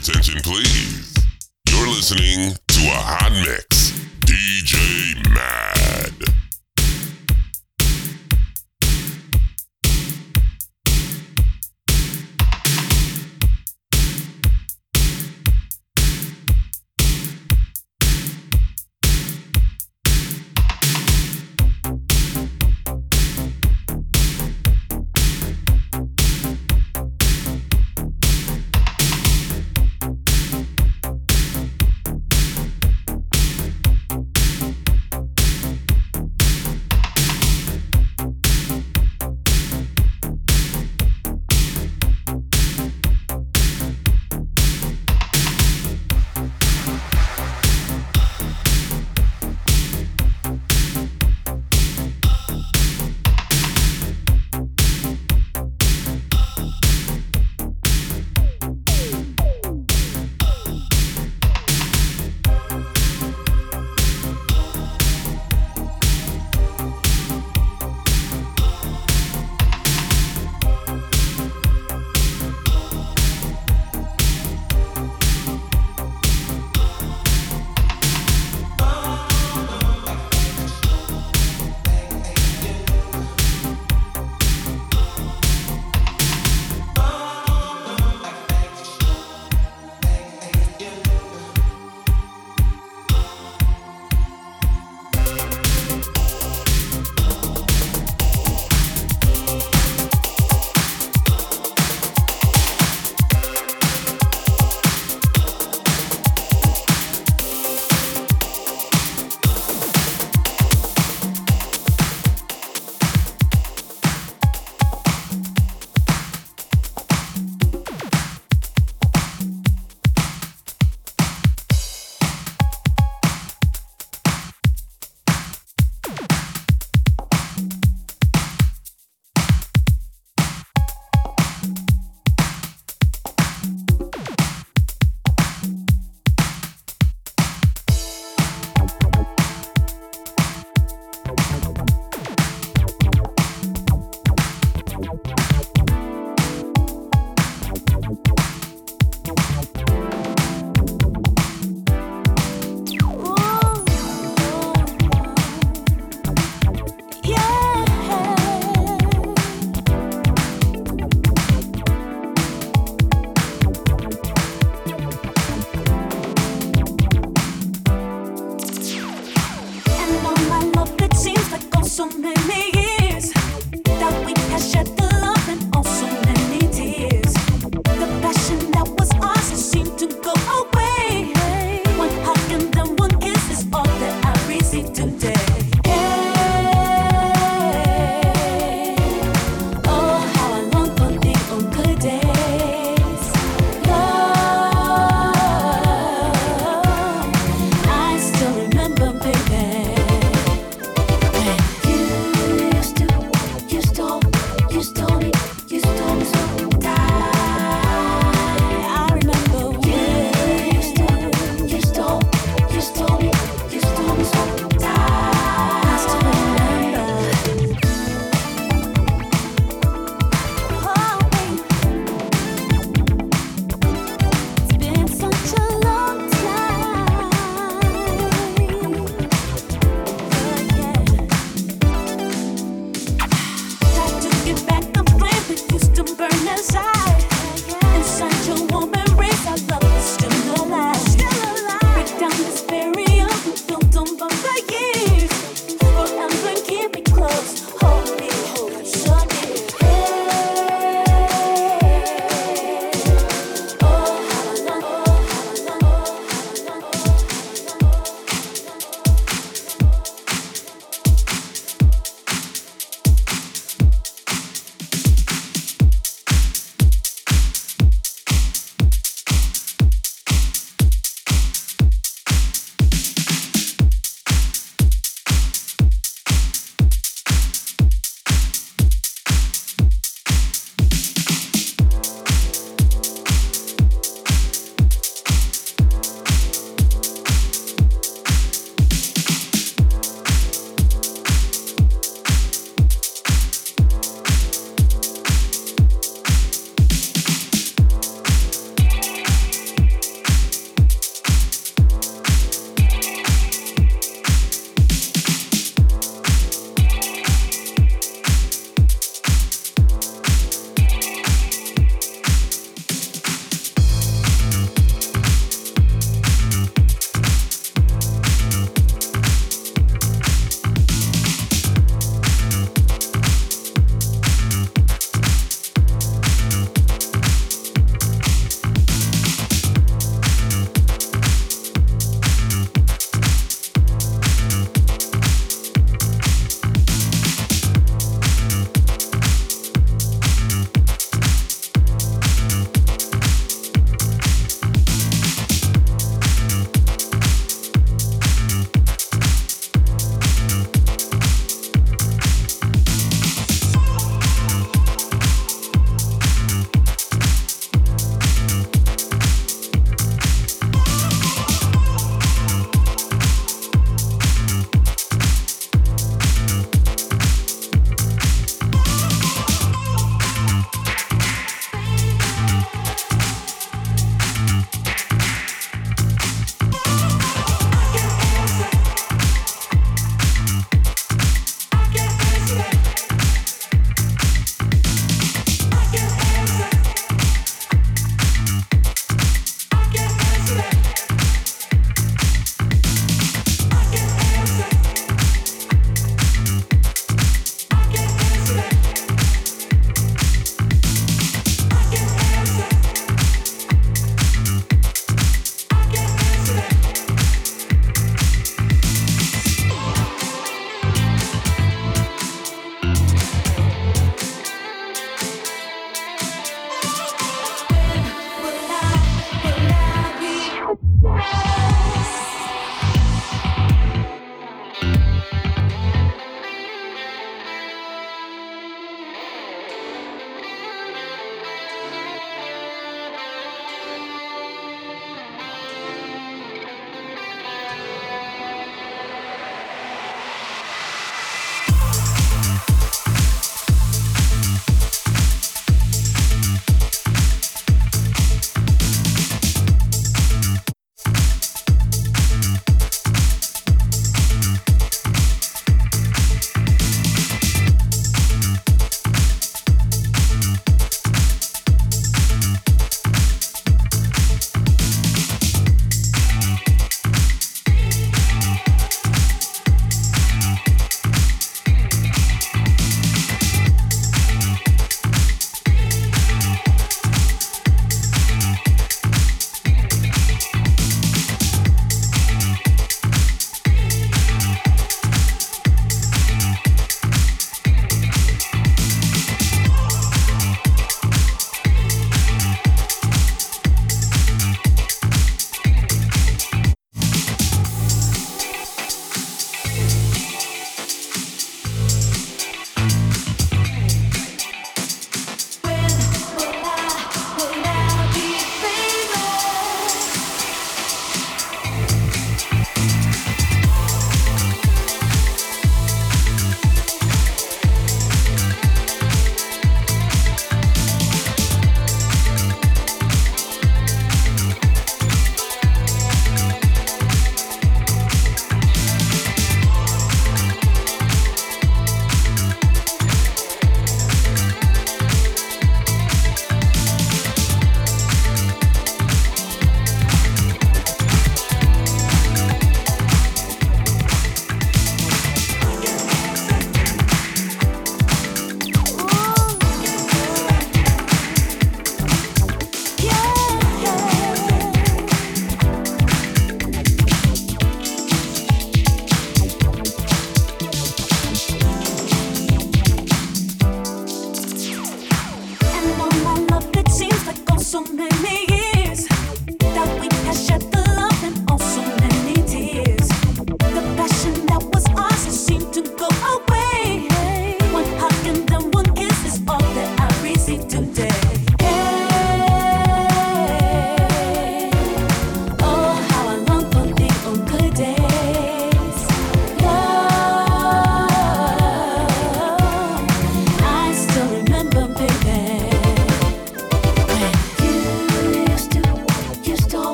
attention, please. You're listening to a hot mix. DJ Mad.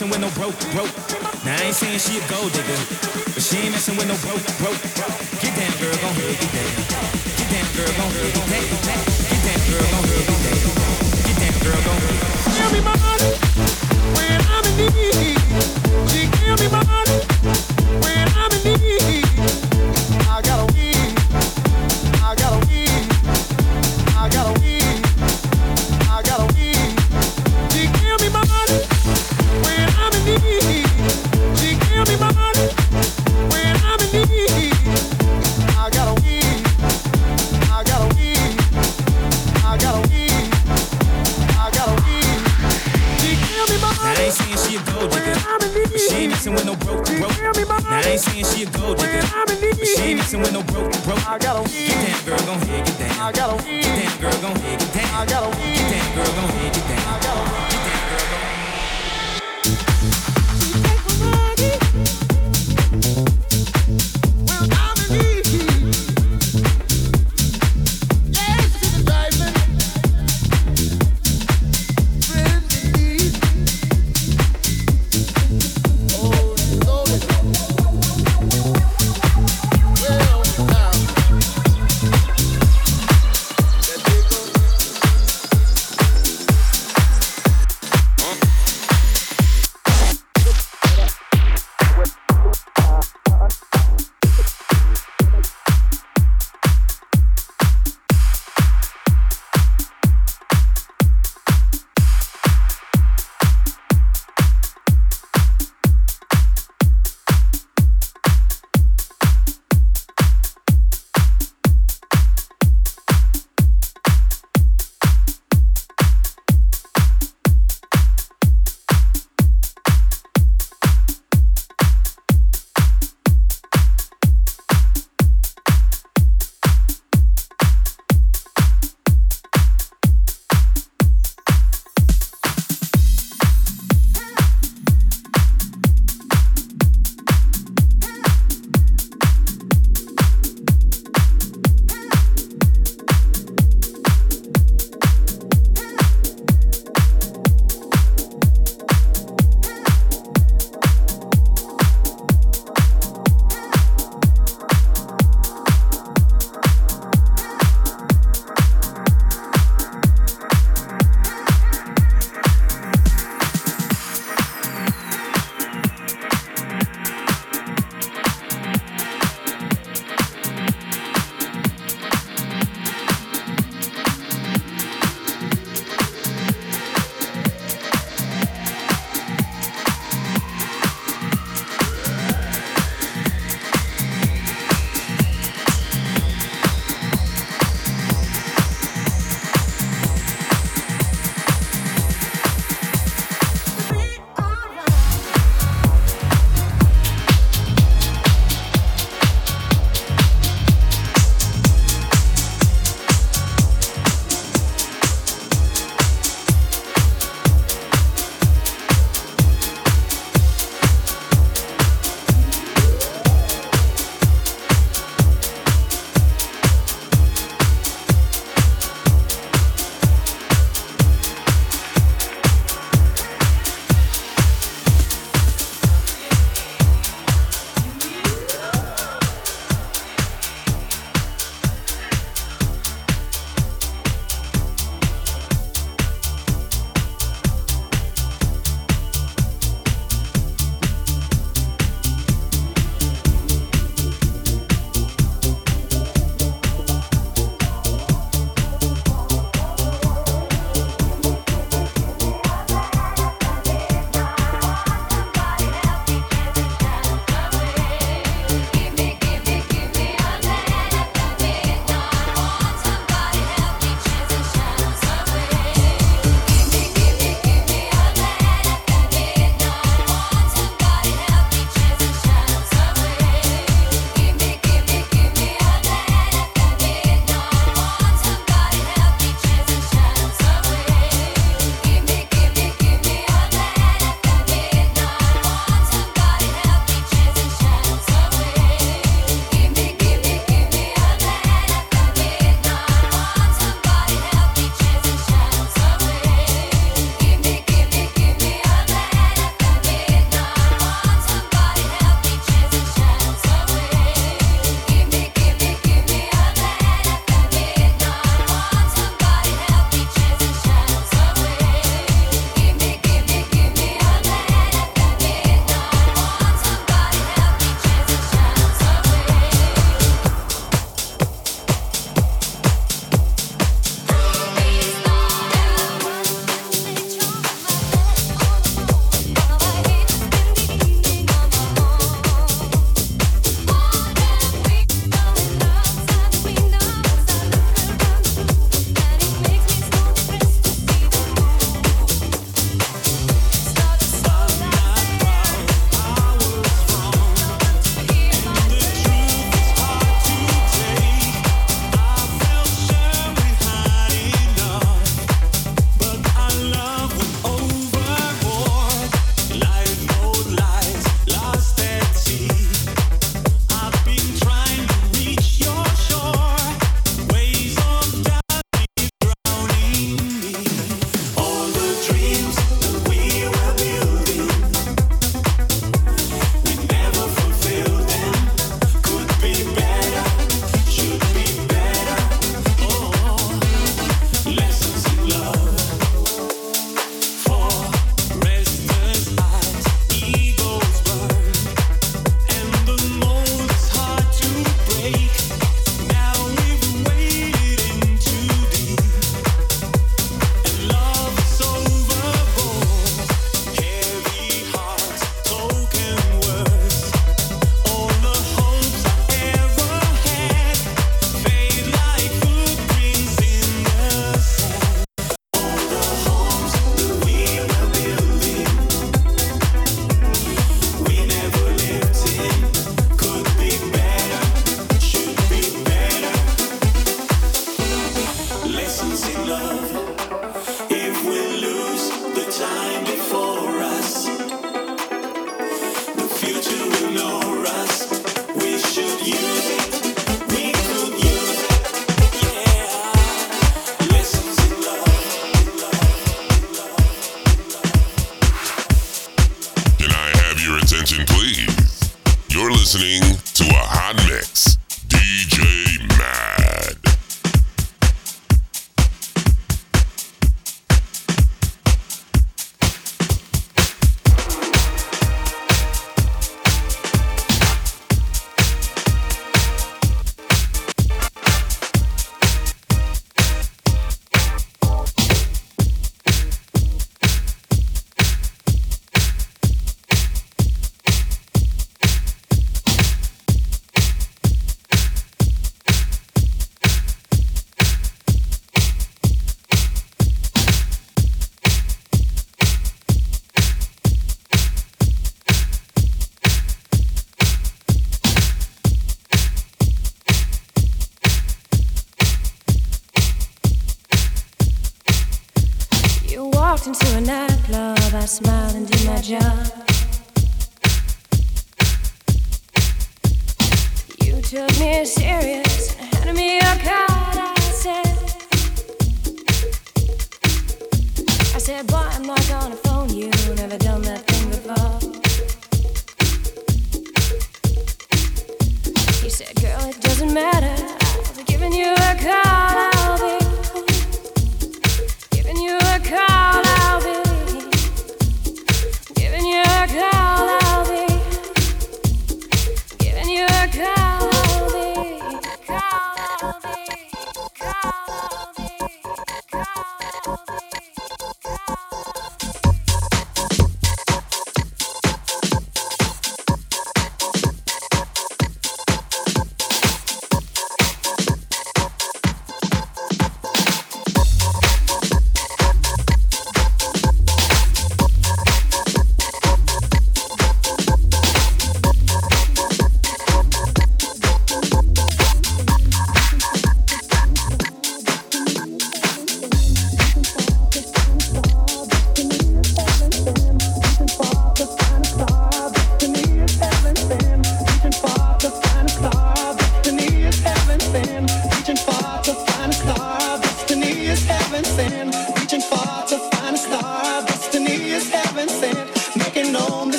messing with no broke, broke. Now I ain't saying she a gold digger, but she ain't messing with no broke, broke.